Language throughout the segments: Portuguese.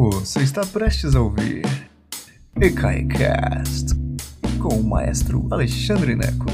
Você está prestes a ouvir EKAICAST com o maestro Alexandre Neco.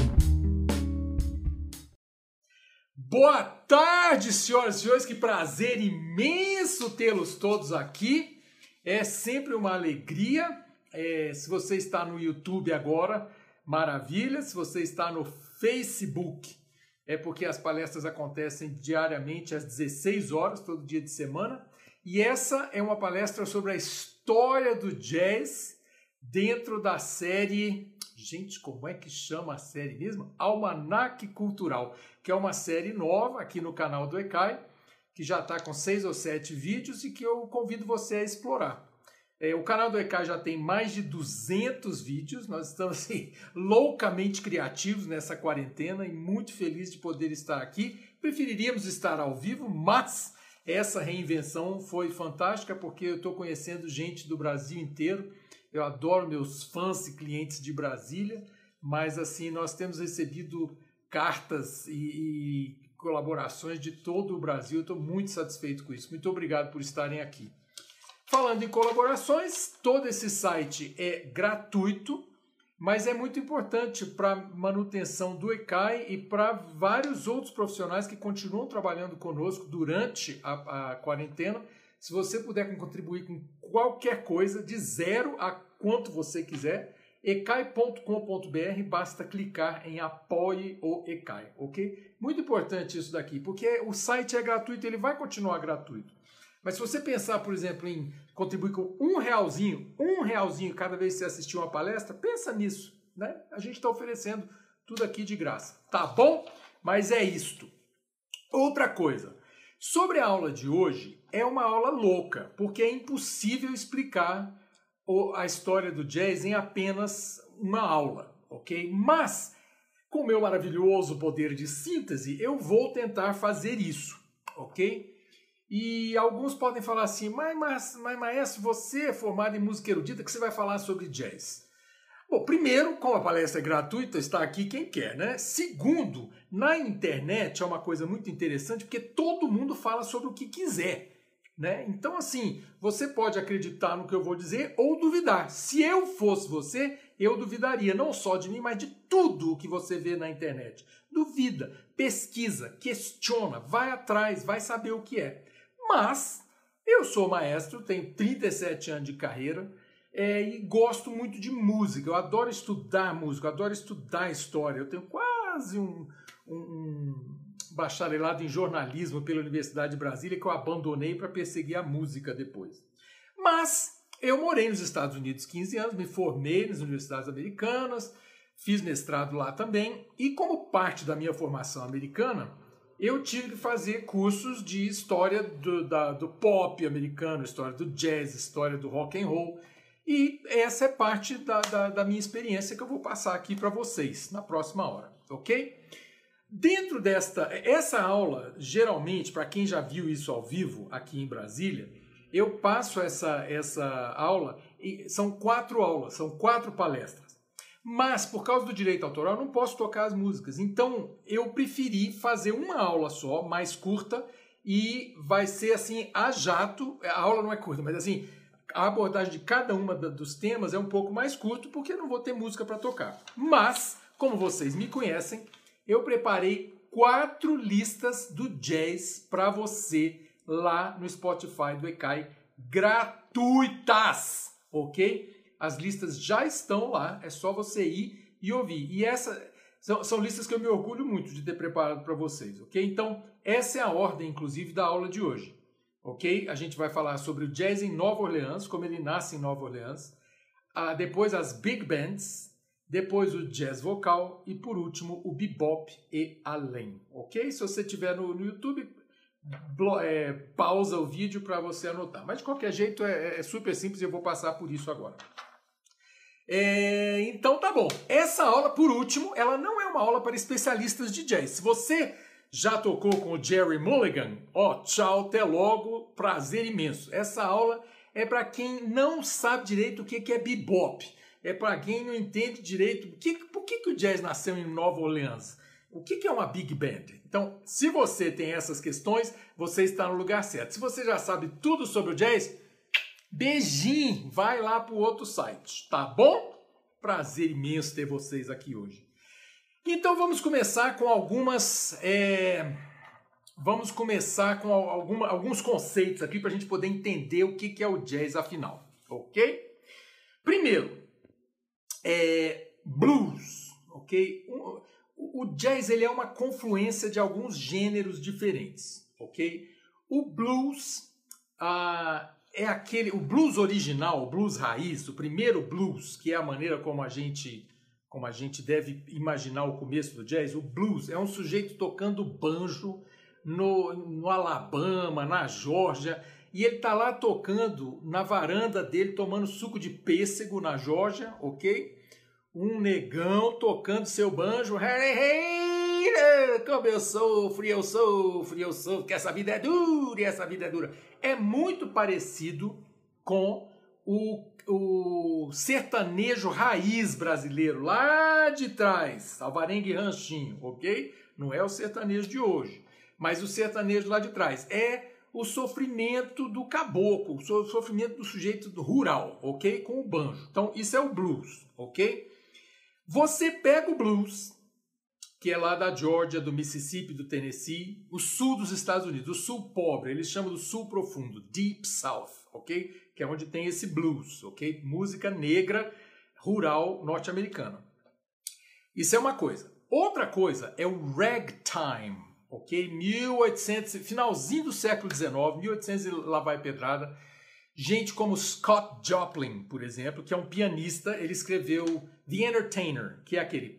Boa tarde, senhoras e senhores, que prazer imenso tê-los todos aqui. É sempre uma alegria. É, se você está no YouTube agora, maravilha. Se você está no Facebook, é porque as palestras acontecem diariamente às 16 horas, todo dia de semana. E essa é uma palestra sobre a história do jazz dentro da série. Gente, como é que chama a série mesmo? Almanac Cultural, que é uma série nova aqui no canal do ECAI, que já está com seis ou sete vídeos e que eu convido você a explorar. É, o canal do ECAI já tem mais de 200 vídeos, nós estamos assim, loucamente criativos nessa quarentena e muito feliz de poder estar aqui. Preferiríamos estar ao vivo, mas essa reinvenção foi fantástica porque eu estou conhecendo gente do Brasil inteiro. Eu adoro meus fãs e clientes de Brasília, mas assim nós temos recebido cartas e, e colaborações de todo o Brasil. Estou muito satisfeito com isso. Muito obrigado por estarem aqui. Falando em colaborações, todo esse site é gratuito mas é muito importante para manutenção do ECAI e para vários outros profissionais que continuam trabalhando conosco durante a, a quarentena. Se você puder contribuir com qualquer coisa, de zero a quanto você quiser, ecai.com.br, basta clicar em apoie o ECAI, ok? Muito importante isso daqui, porque o site é gratuito, ele vai continuar gratuito. Mas se você pensar, por exemplo, em contribuir com um realzinho, um realzinho cada vez que você assistir uma palestra, pensa nisso, né? A gente está oferecendo tudo aqui de graça, tá bom? Mas é isto. Outra coisa, sobre a aula de hoje, é uma aula louca, porque é impossível explicar a história do jazz em apenas uma aula, ok? Mas, com meu maravilhoso poder de síntese, eu vou tentar fazer isso, ok? E alguns podem falar assim, mas, mas, mas maestro, você é formado em música erudita, que você vai falar sobre jazz? Bom, primeiro, como a palestra é gratuita, está aqui quem quer, né? Segundo, na internet é uma coisa muito interessante porque todo mundo fala sobre o que quiser, né? Então, assim, você pode acreditar no que eu vou dizer ou duvidar. Se eu fosse você, eu duvidaria não só de mim, mas de tudo o que você vê na internet. Duvida, pesquisa, questiona, vai atrás, vai saber o que é. Mas eu sou maestro, tenho 37 anos de carreira é, e gosto muito de música. Eu adoro estudar música, adoro estudar história. Eu tenho quase um, um, um bacharelado em jornalismo pela Universidade de Brasília que eu abandonei para perseguir a música depois. Mas eu morei nos Estados Unidos 15 anos, me formei nas universidades americanas, fiz mestrado lá também, e como parte da minha formação americana, eu tive que fazer cursos de história do, da, do pop americano, história do jazz, história do rock and roll. E essa é parte da, da, da minha experiência que eu vou passar aqui para vocês na próxima hora, ok? Dentro desta, essa aula, geralmente, para quem já viu isso ao vivo aqui em Brasília, eu passo essa, essa aula, são quatro aulas, são quatro palestras. Mas, por causa do direito autoral, não posso tocar as músicas. Então, eu preferi fazer uma aula só, mais curta, e vai ser assim, a jato. A aula não é curta, mas assim, a abordagem de cada uma dos temas é um pouco mais curto, porque eu não vou ter música para tocar. Mas, como vocês me conhecem, eu preparei quatro listas do jazz para você lá no Spotify do ECAI gratuitas, ok? As listas já estão lá, é só você ir e ouvir. E essa são, são listas que eu me orgulho muito de ter preparado para vocês, ok? Então, essa é a ordem, inclusive, da aula de hoje, ok? A gente vai falar sobre o jazz em Nova Orleans, como ele nasce em Nova Orleans, ah, depois as big bands, depois o jazz vocal e, por último, o bebop e além, ok? Se você estiver no, no YouTube, é, pausa o vídeo para você anotar. Mas de qualquer jeito é, é, super simples e eu vou passar por isso agora. É, então tá bom. Essa aula, por último, ela não é uma aula para especialistas de jazz. Se você já tocou com o Jerry Mulligan, ó, tchau, até logo, prazer imenso. Essa aula é para quem não sabe direito o que é bebop. É para quem não entende direito que, por que, que o jazz nasceu em Nova Orleans. O que é uma big band? Então, se você tem essas questões, você está no lugar certo. Se você já sabe tudo sobre o jazz, Beijinho, vai lá pro outro site, tá bom? Prazer imenso ter vocês aqui hoje. Então vamos começar com algumas. É... Vamos começar com alguma, alguns conceitos aqui para a gente poder entender o que, é o jazz afinal, ok? Primeiro, é blues, ok? O, o jazz ele é uma confluência de alguns gêneros diferentes, ok? O blues ah, é aquele, o blues original, o blues raiz, o primeiro blues, que é a maneira como a gente como a gente deve imaginar o começo do jazz, o blues é um sujeito tocando banjo no, no Alabama, na Geórgia, e ele tá lá tocando na varanda dele, tomando suco de pêssego na Geórgia, ok? Um negão tocando seu banjo, como eu sofro, eu sofro, eu sofro, que essa vida é dura, e essa vida é dura. É muito parecido com o, o sertanejo raiz brasileiro, lá de trás, Alvarengue Ranchinho, ok? Não é o sertanejo de hoje, mas o sertanejo lá de trás. É o sofrimento do caboclo, o sofrimento do sujeito rural, ok? Com o banjo. Então, isso é o blues, ok? Você pega o blues, que é lá da Georgia, do Mississippi, do Tennessee, o sul dos Estados Unidos, o sul pobre, eles chamam do sul profundo, Deep South, ok? Que é onde tem esse blues, ok? Música negra rural norte-americana. Isso é uma coisa. Outra coisa é o ragtime, ok? 1800, finalzinho do século XIX, 1800 e lá vai pedrada. Gente como Scott Joplin, por exemplo, que é um pianista, ele escreveu The Entertainer, que é aquele.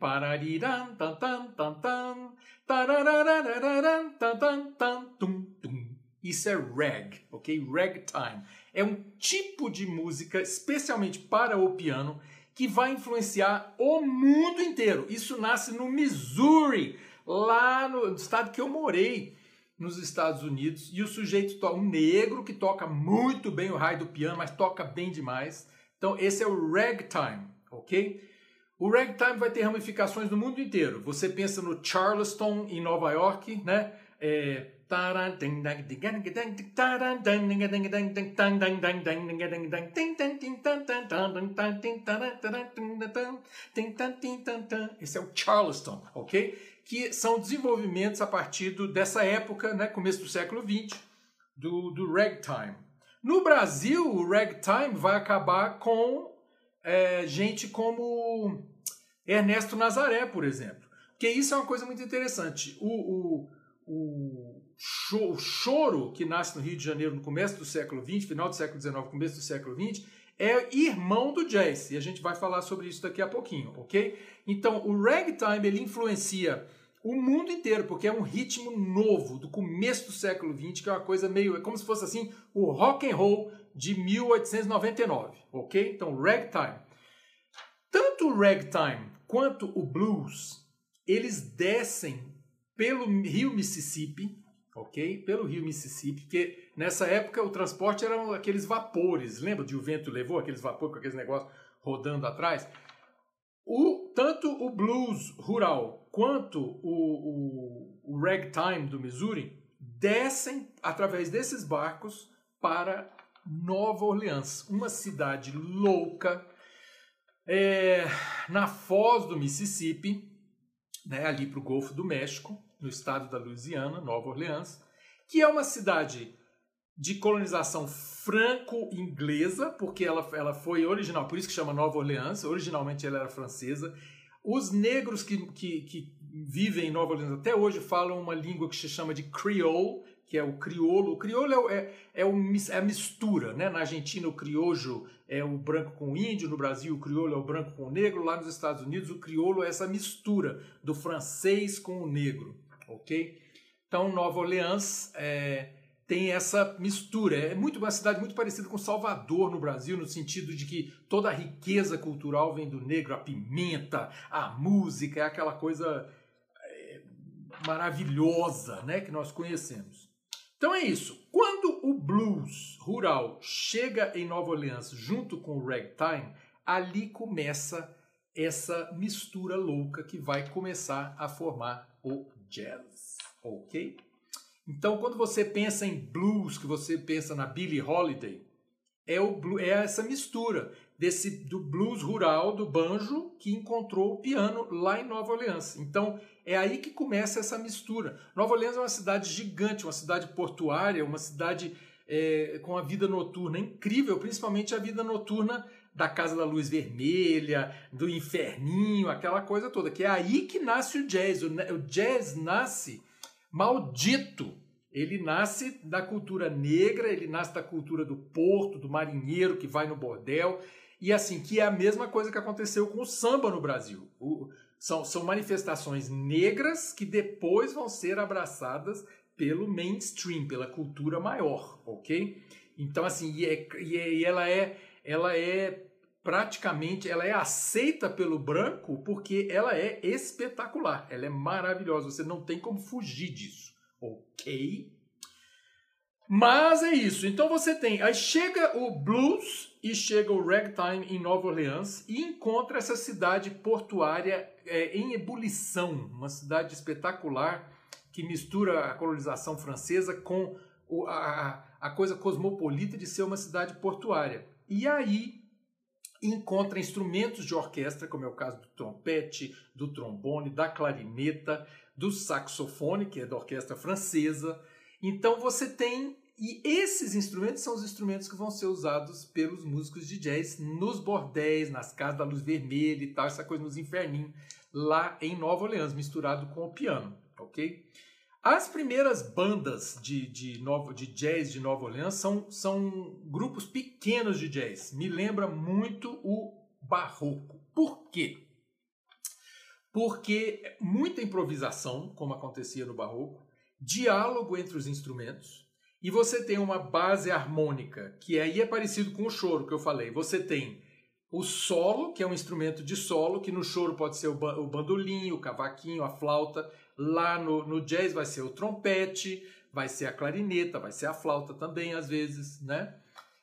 Isso é rag, ok? Ragtime. É um tipo de música, especialmente para o piano, que vai influenciar o mundo inteiro. Isso nasce no Missouri, lá no estado que eu morei nos Estados Unidos, e o sujeito um negro que toca muito bem o raio do piano, mas toca bem demais. Então esse é o ragtime, ok? O ragtime vai ter ramificações no mundo inteiro. Você pensa no Charleston em Nova York, né? É, esse é o Charleston, ok? Que são desenvolvimentos a partir do, dessa época, né, começo do século XX, do, do ragtime. No Brasil, o ragtime vai acabar com é, gente como Ernesto Nazaré, por exemplo. Porque isso é uma coisa muito interessante. O, o, o, o choro que nasce no Rio de Janeiro no começo do século XX, final do século XIX, começo do século XX, é irmão do jazz. E a gente vai falar sobre isso daqui a pouquinho, ok? Então, o ragtime ele influencia o mundo inteiro, porque é um ritmo novo, do começo do século XX, que é uma coisa meio. É como se fosse assim o rock and roll de 1899, ok? Então, ragtime. Tanto o ragtime quanto o blues, eles descem pelo rio Mississippi, ok? Pelo rio Mississippi, porque nessa época o transporte eram aqueles vapores, lembra de o vento levou aqueles vapores com aqueles negócios rodando atrás? O, tanto o blues rural quanto o, o, o ragtime do Missouri descem através desses barcos para Nova Orleans, uma cidade louca, é, na foz do Mississippi, né, ali para o Golfo do México, no estado da Louisiana, Nova Orleans, que é uma cidade de colonização franco-inglesa, porque ela, ela foi original, por isso que chama Nova Orleans, originalmente ela era francesa. Os negros que, que, que vivem em Nova Orleans até hoje falam uma língua que se chama de Creole, que é o crioulo. O crioulo é, é, é, o, é a mistura, né? Na Argentina o criojo é o branco com o índio, no Brasil o crioulo é o branco com o negro, lá nos Estados Unidos o crioulo é essa mistura do francês com o negro, ok? Então Nova Orleans é, tem essa mistura. É muito uma cidade muito parecida com Salvador no Brasil, no sentido de que toda a riqueza cultural vem do negro, a pimenta, a música, é aquela coisa é, maravilhosa, né, que nós conhecemos. Então é isso. Quando o blues rural chega em Nova Orleans junto com o ragtime, ali começa essa mistura louca que vai começar a formar o jazz, ok? Então, quando você pensa em blues, que você pensa na Billie Holiday, é, o, é essa mistura desse do blues rural, do banjo, que encontrou o piano lá em Nova Orleans. Então, é aí que começa essa mistura. Nova Orleans é uma cidade gigante, uma cidade portuária, uma cidade é, com a vida noturna incrível, principalmente a vida noturna da Casa da Luz Vermelha, do Inferninho, aquela coisa toda. Que é aí que nasce o jazz. O, o jazz nasce maldito. Ele nasce da cultura negra, ele nasce da cultura do porto, do marinheiro que vai no bordel. E assim, que é a mesma coisa que aconteceu com o samba no Brasil. O, são, são manifestações negras que depois vão ser abraçadas pelo mainstream, pela cultura maior, ok? Então, assim, e, é, e, é, e ela é ela é praticamente ela é aceita pelo branco porque ela é espetacular, ela é maravilhosa, você não tem como fugir disso, ok? Mas é isso. Então você tem. Aí chega o blues e chega o ragtime em Nova Orleans e encontra essa cidade portuária é, em ebulição, uma cidade espetacular que mistura a colonização francesa com o, a, a coisa cosmopolita de ser uma cidade portuária. E aí encontra instrumentos de orquestra, como é o caso do trompete, do trombone, da clarineta, do saxofone, que é da orquestra francesa então você tem e esses instrumentos são os instrumentos que vão ser usados pelos músicos de jazz nos bordéis, nas casas da luz vermelha e tal, essa coisa nos inferninhos, lá em Nova Orleans, misturado com o piano, ok? As primeiras bandas de, de, novo, de jazz de Nova Orleans são, são grupos pequenos de jazz. Me lembra muito o barroco. Por quê? Porque muita improvisação, como acontecia no barroco, diálogo entre os instrumentos e você tem uma base harmônica, que aí é parecido com o choro que eu falei. Você tem o solo, que é um instrumento de solo, que no choro pode ser o bandolim, o cavaquinho, a flauta. Lá no, no jazz vai ser o trompete, vai ser a clarineta, vai ser a flauta também, às vezes, né?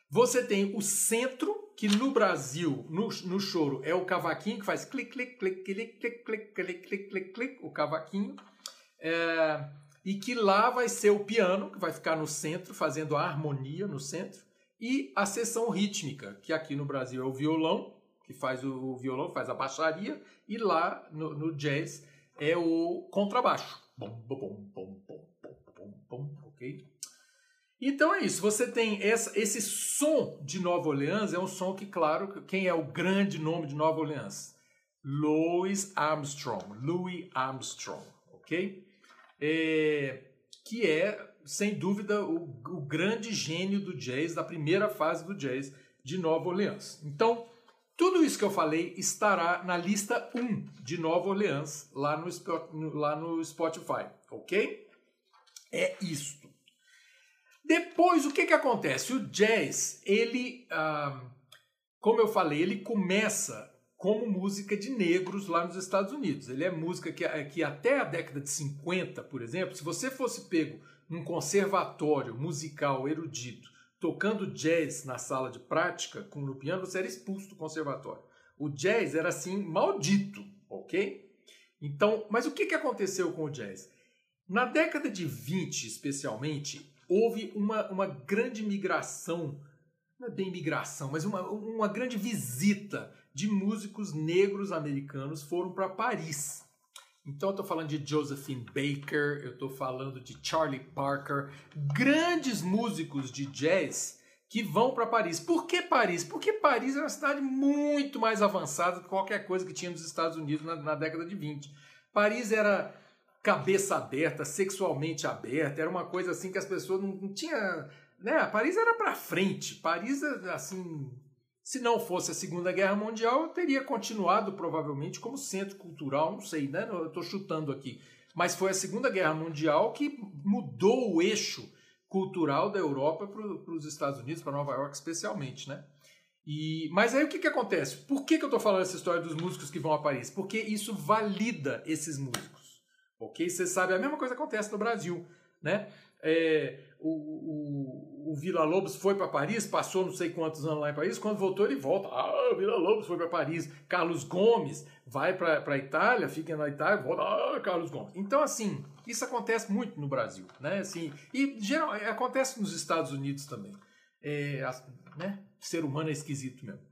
Você tem o centro, que no Brasil, no, no choro, é o cavaquinho que faz clic, clic, clic, clic, clic, clic, clic, clic, clic, clic, o cavaquinho. É, e que lá vai ser o piano, que vai ficar no centro, fazendo a harmonia no centro, e a seção rítmica, que aqui no Brasil é o violão, que faz o, violão, faz a baixaria, e lá no, no jazz é o contrabaixo. Bom, bom, bom, bom, bom, bom, ok? Então é isso, você tem essa, esse som de Nova Orleans, é um som que, claro, quem é o grande nome de Nova Orleans? Louis Armstrong, Louis Armstrong, ok? é, que é, sem dúvida, o, o grande gênio do jazz, da primeira fase do jazz de Nova Orleans. Então, tudo isso que eu falei estará na lista 1 de Nova Orleans, lá no, lá no Spotify, ok? É isto. Depois, o que, que acontece? O jazz, ele, ah, como eu falei, ele começa como música de negros lá nos Estados Unidos. Ele é música que, que até a década de 50, por exemplo, se você fosse pego num conservatório musical erudito, tocando jazz na sala de prática com no piano, você era expulso do conservatório. O jazz era assim maldito, ok? Então, mas o que, que aconteceu com o jazz? Na década de 20, especialmente, houve uma, uma grande migração, não é bem migração, mas uma, uma grande visita de músicos negros americanos foram para Paris. Então eu estou falando de Josephine Baker, eu estou falando de Charlie Parker, grandes músicos de jazz que vão para Paris. Por que Paris? Porque Paris é uma cidade muito mais avançada do que qualquer coisa que tinha nos Estados Unidos na, na década de 20. Paris era cabeça aberta, sexualmente aberta, era uma coisa assim que as pessoas não, não tinha, né? Paris era para frente. Paris assim se não fosse a Segunda Guerra Mundial, teria continuado provavelmente como centro cultural, não sei, né? Eu estou chutando aqui. Mas foi a Segunda Guerra Mundial que mudou o eixo cultural da Europa para os Estados Unidos, para Nova York especialmente, né? E, mas aí o que, que acontece? Por que, que eu estou falando essa história dos músicos que vão a Paris? Porque isso valida esses músicos, ok? Você sabe, a mesma coisa acontece no Brasil, né? É, o, o, o Vila Lobos foi para Paris, passou não sei quantos anos lá em Paris, quando voltou ele volta. Ah, o Vila Lobos foi para Paris. Carlos Gomes vai para a Itália, fica na Itália, volta. Ah, Carlos Gomes. Então, assim, isso acontece muito no Brasil, né? Assim, e geral, acontece nos Estados Unidos também. É, né? Ser humano é esquisito mesmo.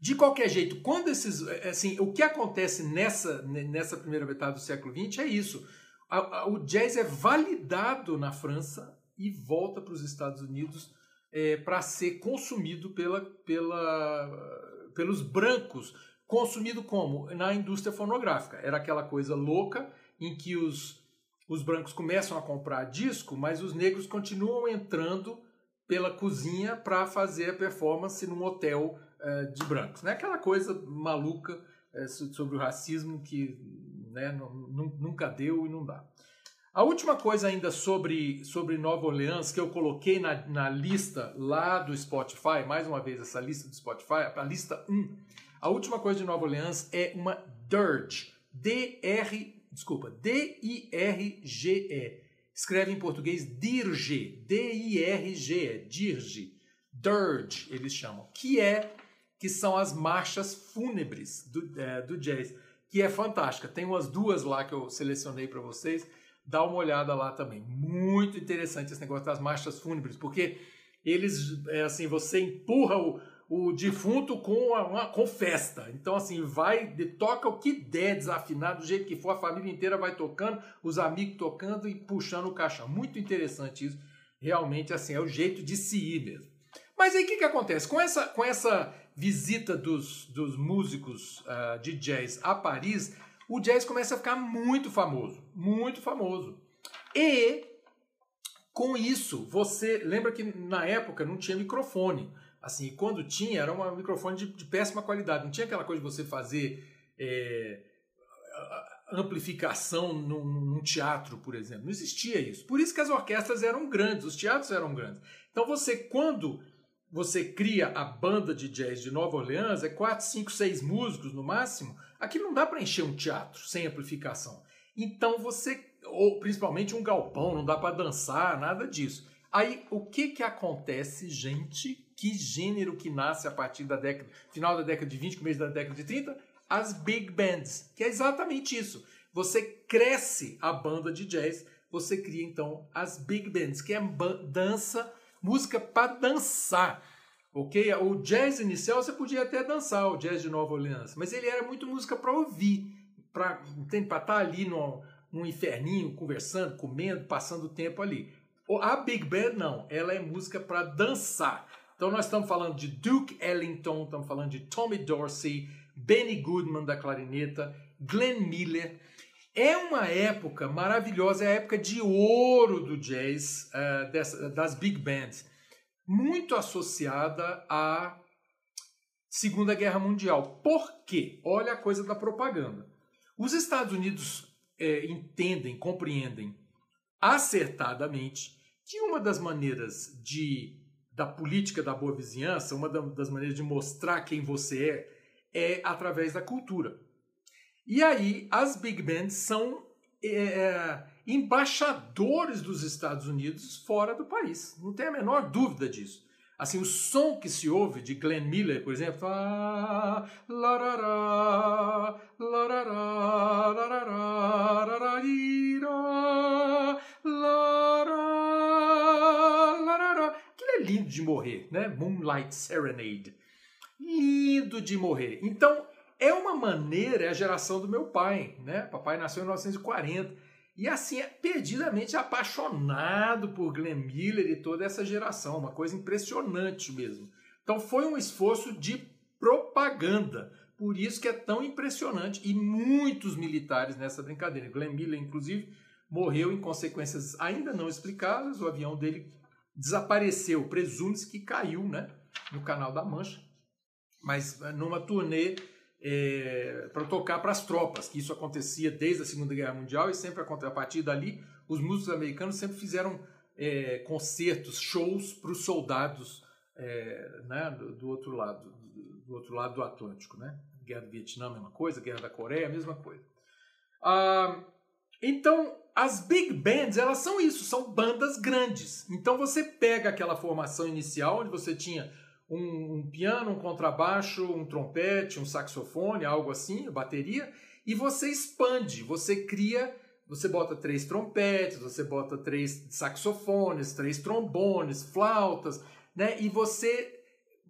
De qualquer jeito, quando esses. Assim, o que acontece nessa, nessa primeira metade do século XX é isso. o jazz é validado na França e volta para os Estados Unidos é, para ser consumido pela, pela, pelos brancos. Consumido como? Na indústria fonográfica. Era aquela coisa louca em que os, os brancos começam a comprar disco, mas os negros continuam entrando pela cozinha para fazer a performance num hotel uh, de brancos. Né? Aquela coisa maluca uh, sobre o racismo que né, nunca deu e não dá. A última coisa ainda sobre, sobre Nova Orleans que eu coloquei na, na lista lá do Spotify, mais uma vez essa lista do Spotify, a lista 1, a última coisa de Nova Orleans é uma dirge, D-R, desculpa, D-I-R-G-E. Escreve em português dirge, D-I-R-G-E, dirge, dirge eles chamam, que é que são as marchas fúnebres do, é, do jazz, que é fantástica. Tem umas duas lá que eu selecionei para vocês dá uma olhada lá também. Muito interessante esse negócio das marchas fúnebres, porque eles, é assim, você empurra o, o defunto com, uma, com festa. Então, assim, vai, toca o que der desafinado, do jeito que for, a família inteira vai tocando, os amigos tocando e puxando o caixão. Muito interessante isso. Realmente, assim, é o jeito de se ir mesmo. Mas aí o que, que acontece? Com essa, com essa visita dos, dos músicos uh, de jazz a Paris, o jazz começa a ficar muito famoso, muito famoso. E com isso, você lembra que na época não tinha microfone. Assim, quando tinha, era um microfone de, de péssima qualidade. Não tinha aquela coisa de você fazer é, amplificação num, num, teatro, por exemplo. Não existia isso. Por isso que as orquestras eram grandes, os teatros eram grandes. Então você, quando você cria a banda de jazz de Nova Orleans, é quatro, cinco, seis músicos no máximo, aqui não dá para encher um teatro sem amplificação. Então você, ou principalmente um galpão, não dá para dançar, nada disso. Aí o que que acontece, gente? Que gênero que nasce a partir da década, final da década de 20, começo da década de 30? As big bands, que é exatamente isso. Você cresce a banda de jazz, você cria então as big bands, que é dança música para dançar. Ok? O jazz inicial você podia até dançar, o jazz de Nova Orleans, mas ele era muito música para ouvir, para estar tá ali no, num inferninho, conversando, comendo, passando o tempo ali. A Big Band não, ela é música para dançar. Então nós estamos falando de Duke Ellington, estamos falando de Tommy Dorsey, Benny Goodman da clarineta, Glenn Miller. É uma época maravilhosa, é a época de ouro do jazz, uh, dessa, das big bands, muito associada à Segunda Guerra Mundial. Por quê? Olha a coisa da propaganda. Os Estados Unidos é, entendem, compreendem acertadamente que uma das maneiras de da política da boa vizinhança, uma das maneiras de mostrar quem você é, é através da cultura. E aí as big bands são é, é, embaixadores dos Estados Unidos fora do país. Não tem a menor dúvida disso. Assim, o som que se ouve de Glenn Miller, por exemplo, ah, larará, larará, larará, larará, larará, aquilo é lindo de morrer, né? Moonlight Serenade. Lindo de morrer. Então, é uma maneira, é a geração do meu pai, né? Papai nasceu em 1940. E assim, é perdidamente apaixonado por Glenn Miller e toda essa geração, uma coisa impressionante mesmo. Então foi um esforço de propaganda. Por isso que é tão impressionante. E muitos militares nessa brincadeira. Glenn Miller, inclusive, morreu em consequências ainda não explicadas. O avião dele desapareceu. Presume-se que caiu né, no Canal da Mancha. Mas numa turnê é, para tocar para as tropas, que isso acontecia desde a Segunda Guerra Mundial e sempre a partir dali os músicos americanos sempre fizeram é, concertos, shows para os soldados é, né, do, do, outro lado, do, do, outro lado do Atlântico, né? Guerra do Vietnã, mesma coisa, Guerra da Coreia, mesma coisa. Ah, então, as big bands, elas são isso, são bandas grandes. Então você pega aquela formação inicial onde você tinha um, um, piano, um contrabaixo, um trompete, um saxofone, algo assim, bateria, e você expande, você cria, você bota três trompetes, você bota três saxofones, três trombones, flautas, né? E você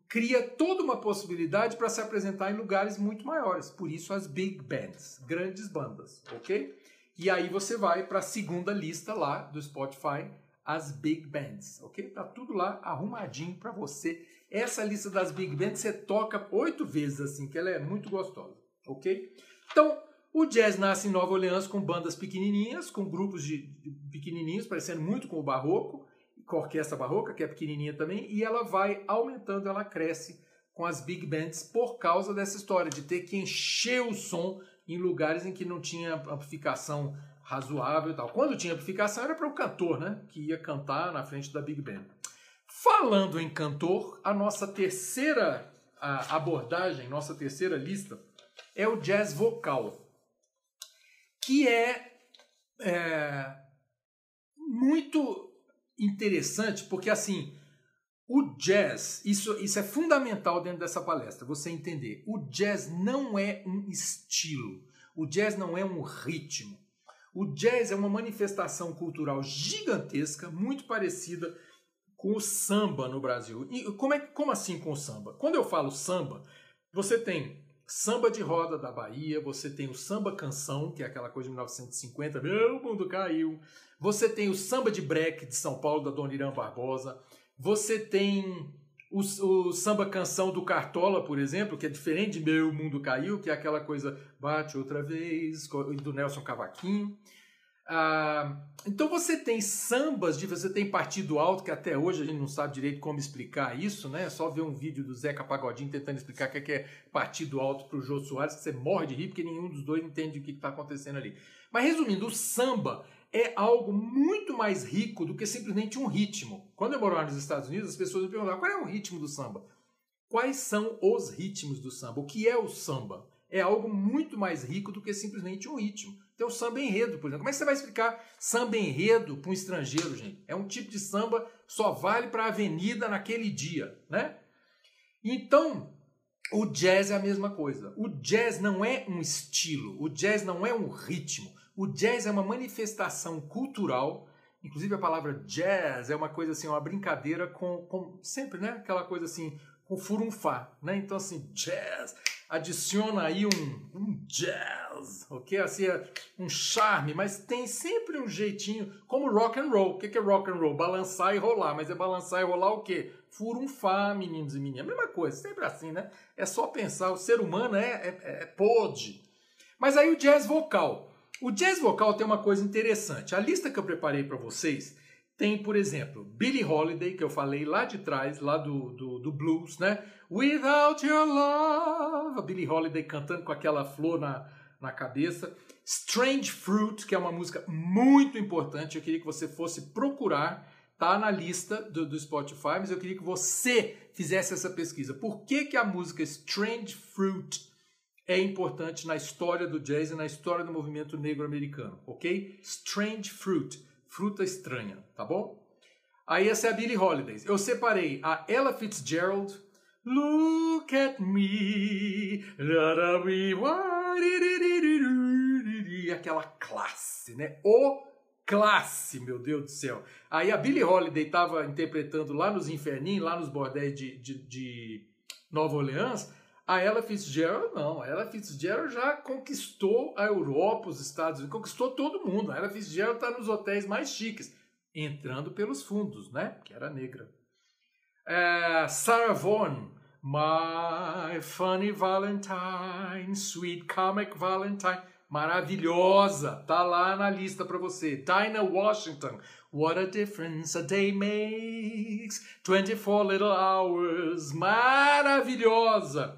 cria toda uma possibilidade para se apresentar em lugares muito maiores. Por isso as big bands, grandes bandas, ok? E aí você vai para a segunda lista lá do Spotify, as big bands, ok? Tá tudo lá arrumadinho para você. Essa lista das big bands você toca oito vezes assim, que ela é muito gostosa, ok? Então o jazz nasce em Nova Orleans com bandas pequenininhas, com grupos de, de pequenininhos, parecendo muito com o barroco com a orquestra barroca, que é pequenininha também, e ela vai aumentando, ela cresce com as big bands por causa dessa história de ter que encher o som em lugares em que não tinha amplificação razoável e tal. Quando tinha amplificação era para o cantor, né, que ia cantar na frente da big band. Falando em cantor, a nossa terceira a abordagem, nossa terceira lista é o jazz vocal, que é, é muito interessante porque assim o jazz, isso, isso é fundamental dentro dessa palestra, você entender. O jazz não é um estilo, o jazz não é um ritmo. O jazz é uma manifestação cultural gigantesca, muito parecida com o samba no Brasil. E como, é, como assim com o samba? Quando eu falo samba, você tem samba de roda da Bahia, você tem o samba canção, que é aquela coisa de 1950, meu mundo caiu. Você tem o samba de break de São Paulo, da Dona Irã Barbosa. Você tem o, o, samba canção do Cartola, por exemplo, que é diferente de Meu Mundo Caiu, que é aquela coisa bate outra vez, do Nelson Cavaquinho. Ah, então você tem sambas, de, você tem partido alto, que até hoje a gente não sabe direito como explicar isso, né? É só ver um vídeo do Zeca Pagodinho tentando explicar o que é, é partido alto para o Jô Soares, que você morre de rir, porque nenhum dos dois entende o que está acontecendo ali. Mas resumindo, o samba é algo muito mais rico do que simplesmente um ritmo. Quando eu morava nos Estados Unidos, as pessoas me perguntavam qual é o ritmo do samba. Quais são os ritmos do samba? O que é o samba? É algo muito mais rico do que simplesmente um ritmo. Então, samba enredo, por exemplo. Como é que você vai explicar samba enredo para um estrangeiro, gente? É um tipo de samba que só vale para a avenida naquele dia, né? Então, o jazz é a mesma coisa. O jazz não é um estilo, o jazz não é um ritmo. O jazz é uma manifestação cultural, inclusive a palavra jazz é uma coisa assim, uma brincadeira com, com sempre, né? Aquela coisa assim, com furunfá, né? Então assim, jazz, adiciona aí um, um jazz, ok? Assim, é um charme, mas tem sempre um jeitinho, como rock and roll. O que é rock and roll? Balançar e rolar, mas é balançar e rolar o quê? Furunfá, meninos e meninas. Mesma coisa, sempre assim, né? É só pensar, o ser humano é, é, é pode. Mas aí o jazz vocal. O jazz vocal tem uma coisa interessante. A lista que eu preparei para vocês tem, por exemplo, Billie Holiday, que eu falei lá de trás, lá do, do, do, blues, né? Without Your Love, a Billie Holiday cantando com aquela flor na, na cabeça. Strange Fruit, que é uma música muito importante, eu queria que você fosse procurar, tá na lista do, do Spotify, mas eu queria que você fizesse essa pesquisa. Por que, que a música Strange Fruit é importante na história do jazz e na história do movimento negro americano, ok? Strange Fruit, fruta estranha, tá bom? Aí essa é a Billie Holiday. Eu separei a Ella Fitzgerald, Look at me, aquela classe, né? O classe, meu Deus do céu. Aí a Billie Holiday estava interpretando lá nos inferninhos, lá nos bordéis de, de, de Nova Orleans, a Ella Fitzgerald não. A Ella Fitzgerald já conquistou a Europa, os Estados Unidos, conquistou todo mundo. A Ella Fitzgerald está nos hotéis mais chiques, entrando pelos fundos, né? Que era negra. É, Sarah Vaughan, My Funny Valentine, Sweet Comic Valentine, maravilhosa, tá lá na lista para você. Dinah Washington, What a difference a day makes, 24 little hours, maravilhosa.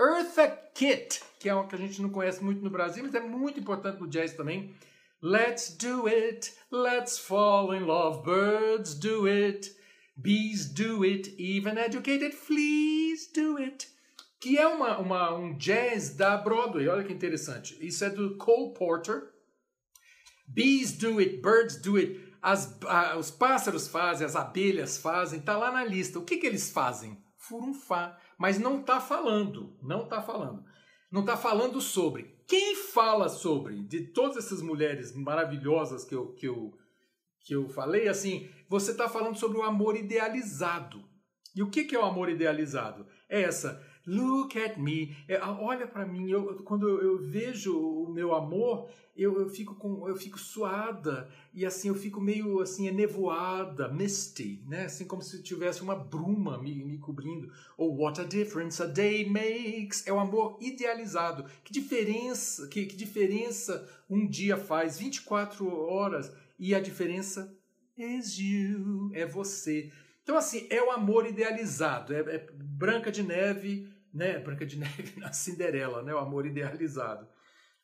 Eartha Kitt, que é uma que a gente não conhece muito no Brasil, mas é muito importante no jazz também. Let's do it, let's fall in love, birds do it, bees do it, even educated fleas do it. Que é uma, uma, um jazz da Broadway, olha que interessante. Isso é do Cole Porter. Bees do it, birds do it. As, os pássaros fazem, as abelhas fazem, tá lá na lista. O que, que eles fazem? Furunfá mas não está falando, não está falando. Não está falando sobre. Quem fala sobre, de todas essas mulheres maravilhosas que eu, que eu, que eu falei, assim, você está falando sobre o amor idealizado. E o que, que é o amor idealizado? É essa Look at me. É, olha para mim. Eu, quando eu, eu, vejo o meu amor, eu, eu, fico com, eu fico suada e assim eu fico meio assim enevoada, misty, né? Assim como se tivesse uma bruma me, me cobrindo. Ou what a difference a day makes. É o amor idealizado. Que diferença, que, que diferença um dia faz? 24 horas e a diferença is you, é você. Então, assim, é o amor idealizado, é, é Branca de Neve, né? Branca de Neve na Cinderela, né? O amor idealizado.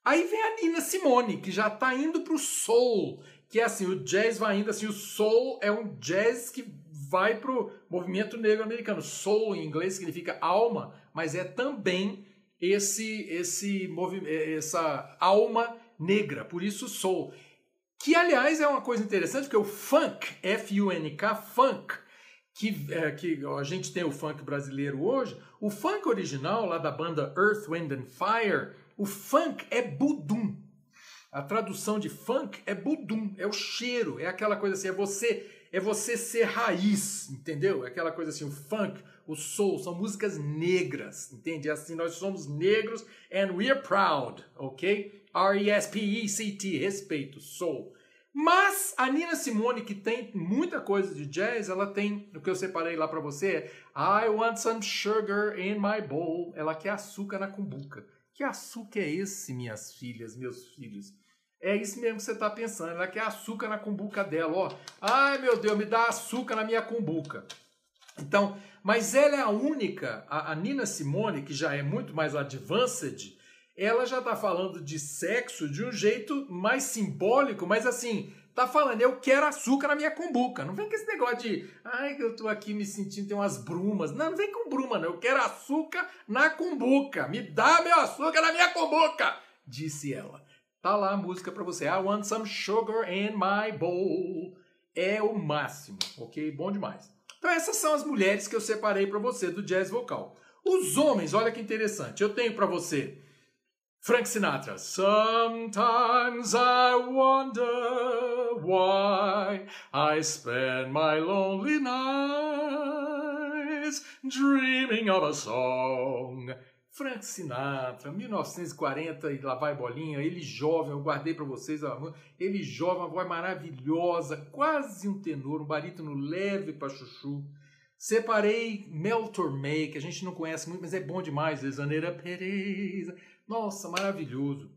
Aí vem a Nina Simone, que já está indo pro soul, que é assim, o jazz vai indo assim, o soul é um jazz que vai pro movimento negro americano. Soul em inglês significa alma, mas é também esse esse essa alma negra, por isso soul. Que aliás é uma coisa interessante, porque o funk, F U N K, funk, que, é, que a gente tem o funk brasileiro hoje, o funk original lá da banda Earth, Wind and Fire, o funk é budum. A tradução de funk é budum, é o cheiro, é aquela coisa assim, é você, é você ser raiz, entendeu? É aquela coisa assim, o funk, o soul, são músicas negras, entende? É assim, nós somos negros and we are proud, ok? R-E-S-P-E-C-T, respeito, soul. Mas a Nina Simone, que tem muita coisa de jazz, ela tem, o que eu separei lá para você, I want some sugar in my bowl. Ela quer açúcar na cumbuca. Que açúcar é esse, minhas filhas, meus filhos? É isso mesmo que você está pensando. Ela quer açúcar na cumbuca dela, ó. Ai, meu Deus, me dá açúcar na minha cumbuca. Então, mas ela é a única, a, a Nina Simone, que já é muito mais advanced, ela já tá falando de sexo de um jeito mais simbólico, mas assim, tá falando, eu quero açúcar na minha cumbuca. Não vem com esse negócio de, ai, eu tô aqui me sentindo, tem umas brumas. Não, não vem com bruma, não. Eu quero açúcar na cumbuca. Me dá meu açúcar na minha cumbuca, disse ela. Tá lá a música para você. I want some sugar in my bowl. É o máximo, ok? Bom demais. Então essas são as mulheres que eu separei para você do jazz vocal. Os homens, olha que interessante. Eu tenho para você Frank Sinatra. Sometimes I wonder why I spend my lonely nights dreaming of a song. Frank Sinatra, 1940 e lá vai bolinha, ele jovem, eu guardei para vocês, ele jovem, uma voz maravilhosa, quase um tenor, um barítono leve para chuchu. Separei Mel Tormé, que a gente não conhece muito, mas é bom demais, Zaneira Pereza. Nossa, maravilhoso.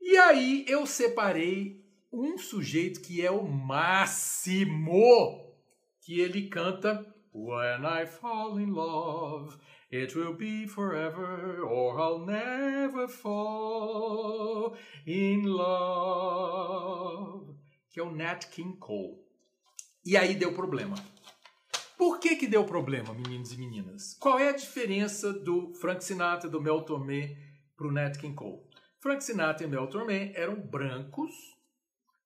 E aí eu separei um sujeito que é o máximo, que ele canta When I fall in love, it will be forever, or I'll never fall in love, que é o Nat King Cole. E aí deu problema. Por que que deu problema, meninos e meninas? Qual é a diferença do Frank Sinatra, do Mel Tormé para o Nat King Cole. Frank Sinatra e Mel Tormé eram brancos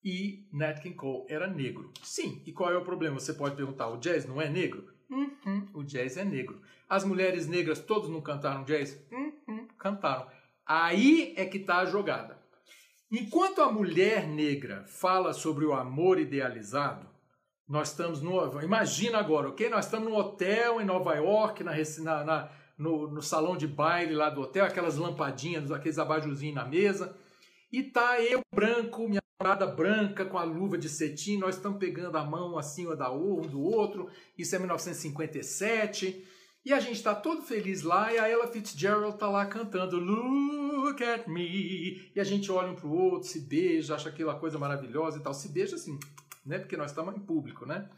e Nat King Cole era negro. Sim, e qual é o problema? Você pode perguntar, o jazz não é negro? Uhum, o jazz é negro. As mulheres negras todos não cantaram jazz? Uhum, cantaram. Aí é que está a jogada. Enquanto a mulher negra fala sobre o amor idealizado, nós estamos no. Imagina agora, ok? Nós estamos num hotel em Nova York, na, na no, no salão de baile lá do hotel, aquelas lampadinhas, aqueles abajuzinhos na mesa. E tá eu branco, minha namorada branca com a luva de cetim, nós estamos pegando a mão assim da um do outro. Isso é 1957. E a gente está todo feliz lá e a Ella Fitzgerald tá lá cantando Look at me. E a gente olha um pro outro, se beija, acha aquela coisa maravilhosa e tal. Se beija assim, né? Porque nós estamos em público, né?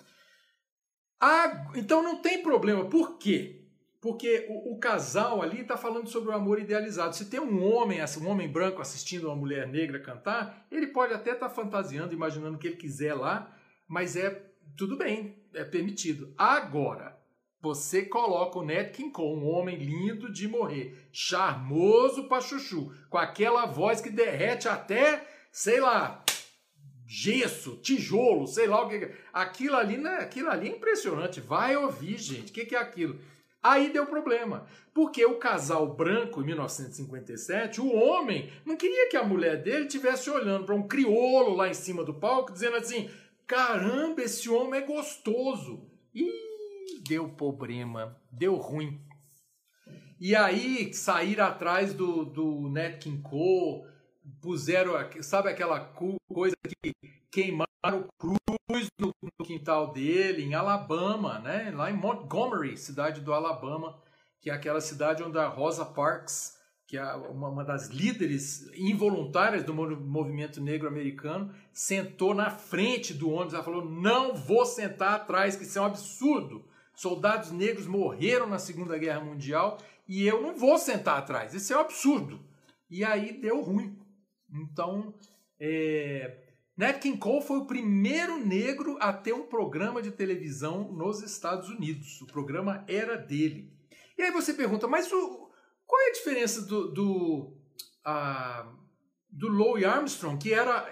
Ah, então não tem problema. Por quê? Porque o, o casal ali está falando sobre o amor idealizado. Se tem um homem, um homem branco assistindo uma mulher negra cantar, ele pode até estar tá fantasiando, imaginando o que ele quiser lá, mas é tudo bem, é permitido. Agora, você coloca o Nat King Cole, um homem lindo de morrer, charmoso para chuchu, com aquela voz que derrete até, sei lá, gesso, tijolo, sei lá o que. Aquilo ali, né? Aquilo ali é impressionante. Vai ouvir, gente. O que, que é aquilo? Aí deu problema, porque o casal branco em 1957, o homem não queria que a mulher dele estivesse olhando para um criolo lá em cima do palco, dizendo assim: caramba, esse homem é gostoso. E deu problema, deu ruim. E aí saíram atrás do, do Nat King Cole, puseram, sabe aquela coisa que queimaram cruz no, no, quintal dele, em Alabama, né? lá em Montgomery, cidade do Alabama, que é aquela cidade onde a Rosa Parks, que é uma, uma das líderes involuntárias do movimento negro americano, sentou na frente do ônibus. Ela falou: Não vou sentar atrás, que isso é um absurdo. Soldados negros morreram na Segunda Guerra Mundial e eu não vou sentar atrás. Isso é um absurdo. E aí deu ruim. Então, é... Nat King Cole foi o primeiro negro a ter um programa de televisão nos Estados Unidos. O programa era dele. E aí você pergunta, mas o... qual é a diferença do, do, do Louis Armstrong, que era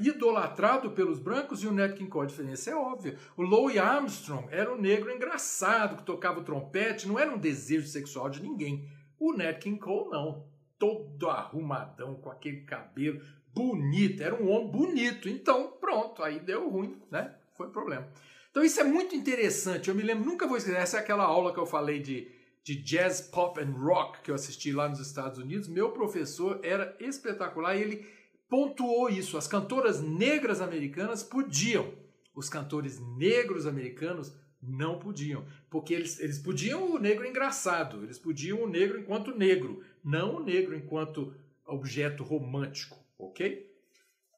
idolatrado pelos brancos, e o Nat King Cole? A diferença é óbvia. O Louis Armstrong era um negro engraçado, que tocava o trompete, não era um desejo sexual de ninguém. O Nat King Cole não todo arrumadão, com aquele cabelo bonito, era um homem bonito. Então, pronto, aí deu ruim, né? Foi problema. Então, isso é muito interessante. Eu me lembro, nunca vou esquecer, essa é aquela aula que eu falei de, de jazz, pop and rock que eu assisti lá nos Estados Unidos. Meu professor era espetacular e ele pontuou isso. As cantoras negras americanas podiam, os cantores negros americanos não podiam, porque eles, eles podiam o negro engraçado, eles podiam o negro enquanto negro, não o negro enquanto objeto romântico, ok?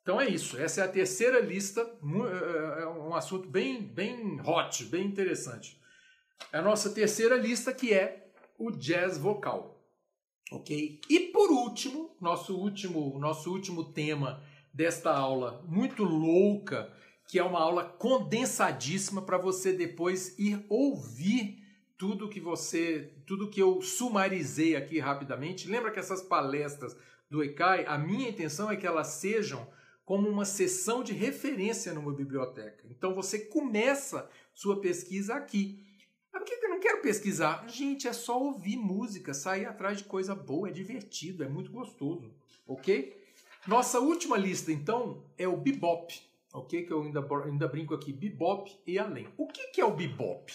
Então é isso, essa é a terceira lista, é, é um assunto bem, bem hot, bem interessante. É a nossa terceira lista que é o jazz vocal, ok? E por último, nosso último, nosso último tema desta aula muito louca, que é uma aula condensadíssima para você depois ir ouvir tudo que você, tudo que eu sumarizei aqui rapidamente. Lembra que essas palestras do ECAI, a minha intenção é que elas sejam como uma sessão de referência numa biblioteca. Então você começa sua pesquisa aqui. Ah, por que eu não quero pesquisar? Gente, é só ouvir música, sair atrás de coisa boa, é divertido, é muito gostoso, ok? Nossa última lista, então, é o bebop ok? Que eu ainda, ainda brinco aqui, bebop e além. O que, que é o bebop?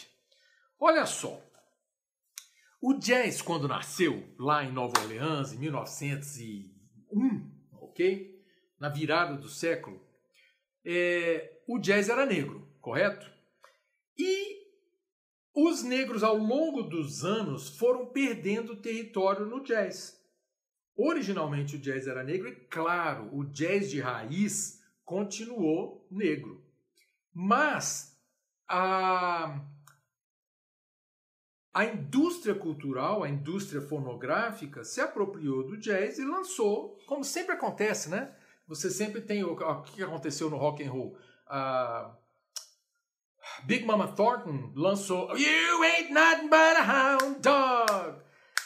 Olha só, o jazz, quando nasceu lá em Nova Orleans, em 1901, ok? Na virada do século, é, o jazz era negro, correto? E os negros, ao longo dos anos, foram perdendo território no jazz. Originalmente o jazz era negro, e claro, o jazz de raiz continuou negro. Mas a, a indústria cultural, a indústria fonográfica se apropriou do jazz e lançou, como sempre acontece, né? Você sempre tem o, o que aconteceu no rock and roll. Big Mama Thornton lançou You Ain't Nothing But a Hound Dog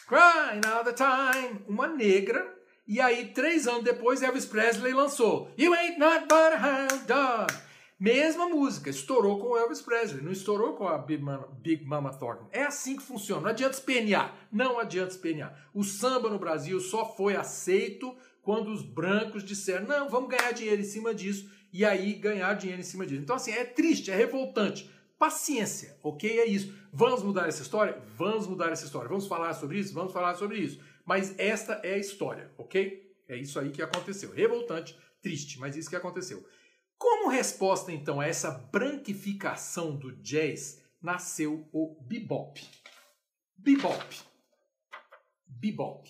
Crying All the Time, uma negra e aí, três anos depois, Elvis Presley lançou You Ain't Not But a Hound Dog. Mesma música, estourou com o Elvis Presley, não estourou com a Big Mama, Big Mama Thornton. É assim que funciona, não adianta espernear, não adianta espernear. O samba no Brasil só foi aceito quando os brancos disseram, não, vamos ganhar dinheiro em cima disso, e aí ganhar dinheiro em cima disso. Então assim, é triste, é revoltante. Paciência, ok? É isso. Vamos mudar essa história? Vamos mudar essa história. Vamos falar sobre isso? Vamos falar sobre isso. Mas esta é a história, ok? É isso aí que aconteceu. Revoltante, triste, mas isso que aconteceu. Como resposta, então, a essa branquificação do jazz, nasceu o bebop. Bebop. Bebop.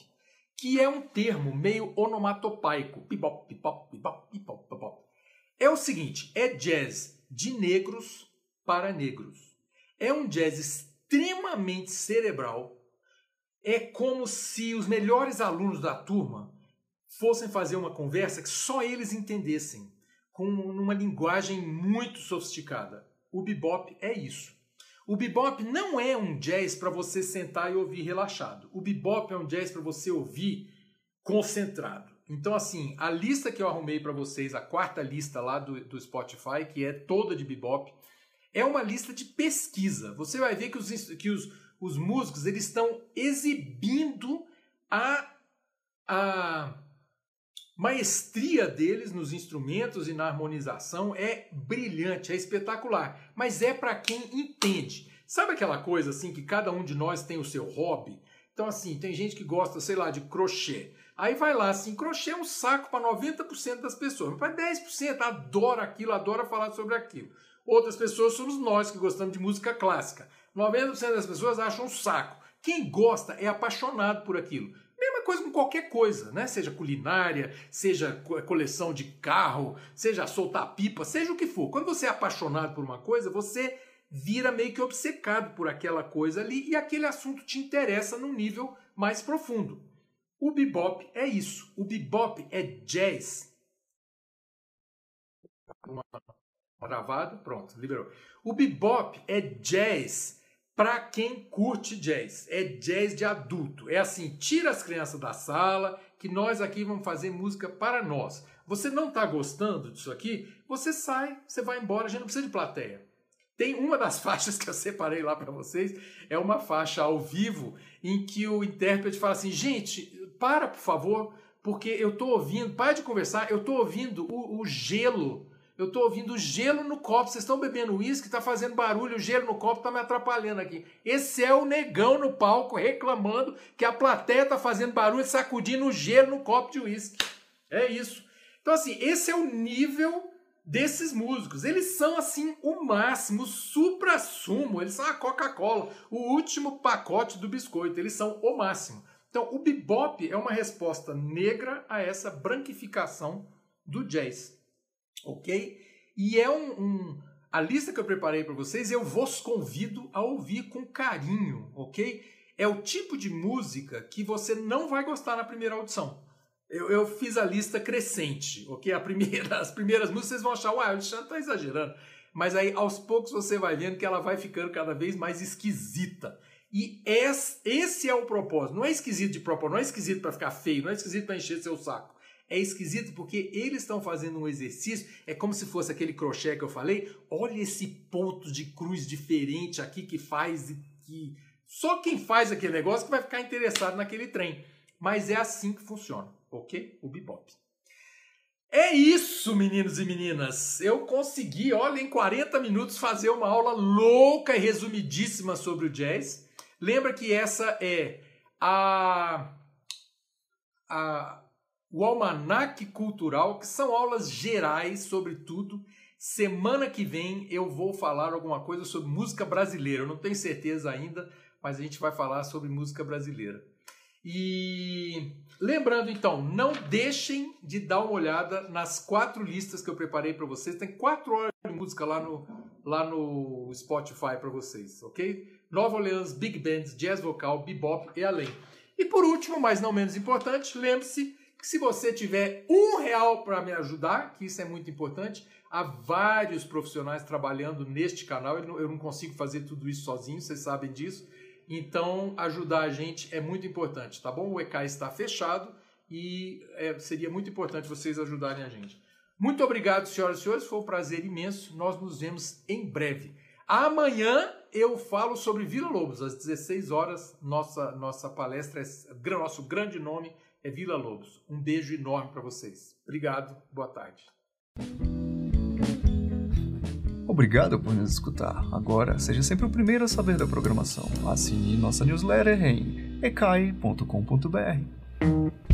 Que é um termo meio onomatopaico. Bebop, bebop, bebop, bebop, bebop. É o seguinte, é jazz de negros para negros. É um jazz extremamente cerebral, é como se os melhores alunos da turma fossem fazer uma conversa que só eles entendessem, com uma linguagem muito sofisticada. O bebop é isso. O bebop não é um jazz para você sentar e ouvir relaxado. O bebop é um jazz para você ouvir concentrado. Então, assim, a lista que eu arrumei para vocês, a quarta lista lá do, do Spotify, que é toda de bebop, é uma lista de pesquisa. Você vai ver que os, que os, os músicos eles estão exibindo a, a maestria deles nos instrumentos e na harmonização é brilhante, é espetacular, mas é para quem entende. Sabe aquela coisa assim que cada um de nós tem o seu hobby? Então, assim, tem gente que gosta, sei lá, de crochê. Aí vai lá, assim, crochê é um saco para 90% das pessoas. Mas para 10% adora aquilo, adora falar sobre aquilo. Outras pessoas somos nós que gostamos de música clássica. 90% das pessoas acham um saco. Quem gosta é apaixonado por aquilo. Coisa com qualquer coisa, né? Seja culinária, seja coleção de carro, seja soltar pipa, seja o que for. Quando você é apaixonado por uma coisa, você vira meio que obcecado por aquela coisa ali e aquele assunto te interessa num nível mais profundo. O bebop é isso. O bebop é jazz. Uma travado, pronto, liberou. O bebop é jazz para quem curte jazz. É jazz de adulto. É assim, tira as crianças da sala, que nós aqui vamos fazer música para nós. Você não está gostando disso aqui? Você sai, você vai embora, a gente não precisa de plateia. Tem uma das faixas que eu separei lá para vocês, é uma faixa ao vivo em que o intérprete fala assim: gente, para por favor, porque eu estou ouvindo, para de conversar, eu estou ouvindo o, o, gelo. Eu estou ouvindo gelo no copo. Vocês estão bebendo uísque, está fazendo barulho, o gelo no copo está me atrapalhando aqui. Esse é o negão no palco reclamando que a plateia está fazendo barulho, sacudindo o gelo no copo de uísque. É isso. Então, assim, esse é o nível desses músicos. Eles são assim o máximo, o supra-sumo, eles são a Coca-Cola, o último pacote do biscoito, eles são o máximo. Então, o bebop é uma resposta negra a essa branquificação do jazz, ok? E é um, um a lista que eu preparei para vocês, eu vos convido a ouvir com carinho, ok? É o tipo de música que você não vai gostar na primeira audição. Eu, eu, fiz a lista crescente, ok? A primeira, as primeiras músicas vocês vão achar, uai, o Alexandre tá exagerando. Mas aí, aos poucos, você vai vendo que ela vai ficando cada vez mais esquisita. E esse é o propósito. Não é esquisito de propósito, não é esquisito para ficar feio, não é esquisito para encher seu saco. É esquisito porque eles estão fazendo um exercício, é como se fosse aquele crochê que eu falei. Olha esse ponto de cruz diferente aqui que faz e que só quem faz aquele negócio que vai ficar interessado naquele trem. Mas é assim que funciona ok? O bebop. É isso, meninos e meninas. Eu consegui, olha, em 40 minutos fazer uma aula louca e resumidíssima sobre o jazz. Lembra que essa é a, a o almanaque cultural, que são aulas gerais sobre tudo. Semana que vem eu vou falar alguma coisa sobre música brasileira. Eu não tenho certeza ainda, mas a gente vai falar sobre música brasileira. E lembrando então, não deixem de dar uma olhada nas quatro listas que eu preparei para vocês. Tem quatro horas de música lá no, lá no Spotify para vocês, ok? Nova Orleans, Big Bands, Jazz Vocal, Bebop e além. E por último, mas não menos importante, lembre-se se você tiver um real para me ajudar, que isso é muito importante, há vários profissionais trabalhando neste canal. Eu não consigo fazer tudo isso sozinho, vocês sabem disso. Então, ajudar a gente é muito importante, tá bom? O EK está fechado e é, seria muito importante vocês ajudarem a gente. Muito obrigado, senhoras e senhores, foi um prazer imenso. Nós nos vemos em breve. Amanhã eu falo sobre Vila Lobos, às 16 horas. Nossa, nossa palestra, é, nosso grande nome é Vila Lobos. Um beijo enorme para vocês. Obrigado, boa tarde. Obrigado por nos escutar. Agora, seja sempre o primeiro a saber da programação. Assine nossa newsletter em ecai.com.br.